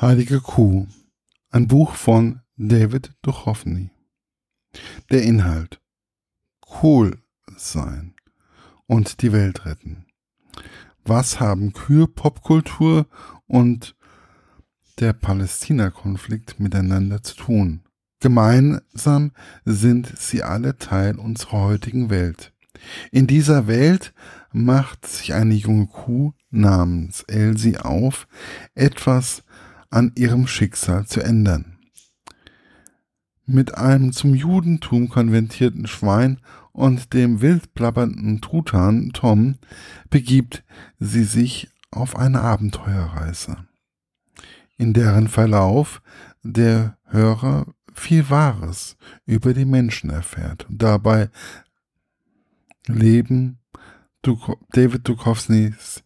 Heilige Kuh. Ein Buch von David Duchovny. Der Inhalt. Cool sein und die Welt retten. Was haben Kühe, Popkultur und der Palästina-Konflikt miteinander zu tun? Gemeinsam sind sie alle Teil unserer heutigen Welt. In dieser Welt macht sich eine junge Kuh namens Elsie auf, etwas an ihrem Schicksal zu ändern. Mit einem zum Judentum konvertierten Schwein und dem wild plappernden Truthahn Tom begibt sie sich auf eine Abenteuerreise, in deren Verlauf der Hörer viel Wahres über die Menschen erfährt. Dabei leben David Duchovnys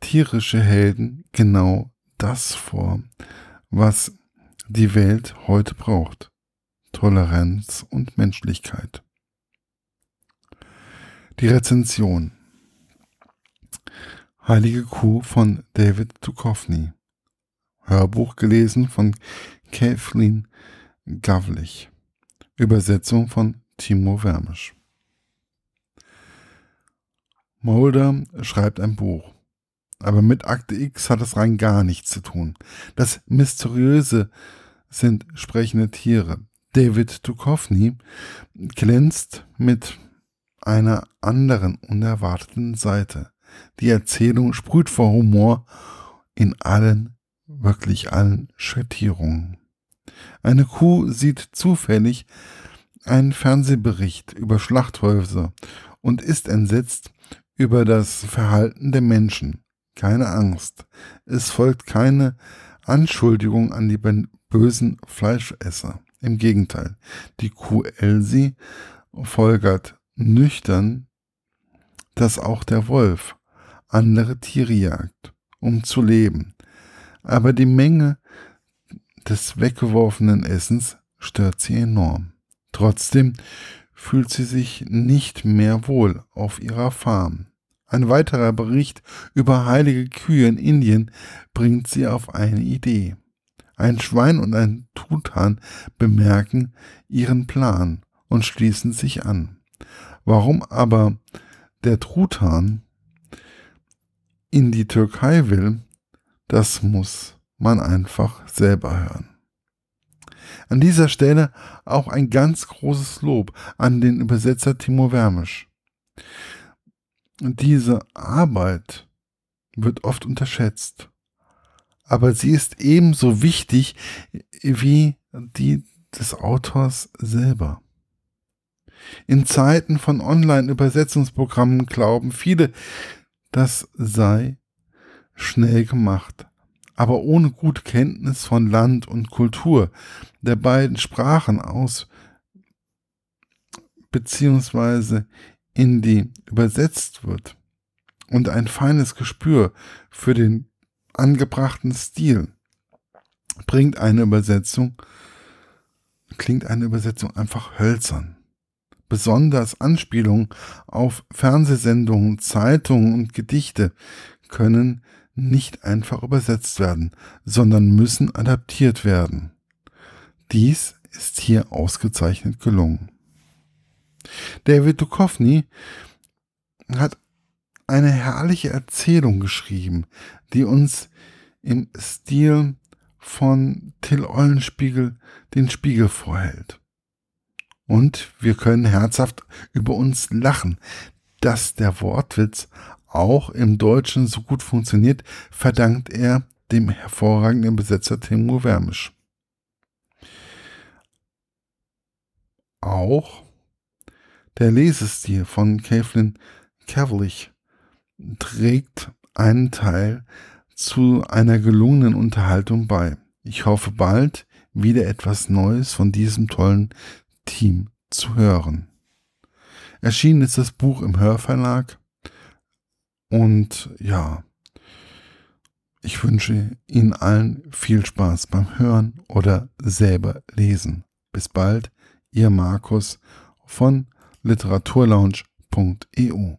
tierische Helden genau das vor, was die Welt heute braucht. Toleranz und Menschlichkeit. Die Rezension. Heilige Kuh von David Duchovny. Hörbuch gelesen von Kathleen Gavlich. Übersetzung von Timo Wermisch. Mulder schreibt ein Buch. Aber mit Akte X hat es rein gar nichts zu tun. Das Mysteriöse sind sprechende Tiere. David Duchovny glänzt mit einer anderen unerwarteten Seite. Die Erzählung sprüht vor Humor in allen, wirklich allen Schattierungen. Eine Kuh sieht zufällig einen Fernsehbericht über Schlachthäuser und ist entsetzt über das Verhalten der Menschen keine Angst. Es folgt keine Anschuldigung an die bösen Fleischesser. Im Gegenteil, die Kuh Elsie folgert nüchtern, dass auch der Wolf andere Tiere jagt, um zu leben. Aber die Menge des weggeworfenen Essens stört sie enorm. Trotzdem fühlt sie sich nicht mehr wohl auf ihrer Farm. Ein weiterer Bericht über heilige Kühe in Indien bringt sie auf eine Idee. Ein Schwein und ein Truthahn bemerken ihren Plan und schließen sich an. Warum aber der Truthahn in die Türkei will, das muss man einfach selber hören. An dieser Stelle auch ein ganz großes Lob an den Übersetzer Timo Wermisch. Diese Arbeit wird oft unterschätzt, aber sie ist ebenso wichtig wie die des Autors selber. In Zeiten von Online-Übersetzungsprogrammen glauben viele, das sei schnell gemacht. Aber ohne gute Kenntnis von Land und Kultur der beiden Sprachen aus, beziehungsweise in die übersetzt wird und ein feines Gespür für den angebrachten Stil bringt eine Übersetzung, klingt eine Übersetzung einfach hölzern. Besonders Anspielungen auf Fernsehsendungen, Zeitungen und Gedichte können nicht einfach übersetzt werden, sondern müssen adaptiert werden. Dies ist hier ausgezeichnet gelungen. David Duchovny hat eine herrliche Erzählung geschrieben, die uns im Stil von Till Eulenspiegel den Spiegel vorhält. Und wir können herzhaft über uns lachen. Dass der Wortwitz auch im Deutschen so gut funktioniert, verdankt er dem hervorragenden Besetzer Timo Wermisch. Auch der Lesestil von Kathleen Cavlich trägt einen Teil zu einer gelungenen Unterhaltung bei. Ich hoffe bald wieder etwas Neues von diesem tollen Team zu hören. Erschienen ist das Buch im Hörverlag und ja, ich wünsche Ihnen allen viel Spaß beim Hören oder selber lesen. Bis bald, Ihr Markus von literaturlaunch.eu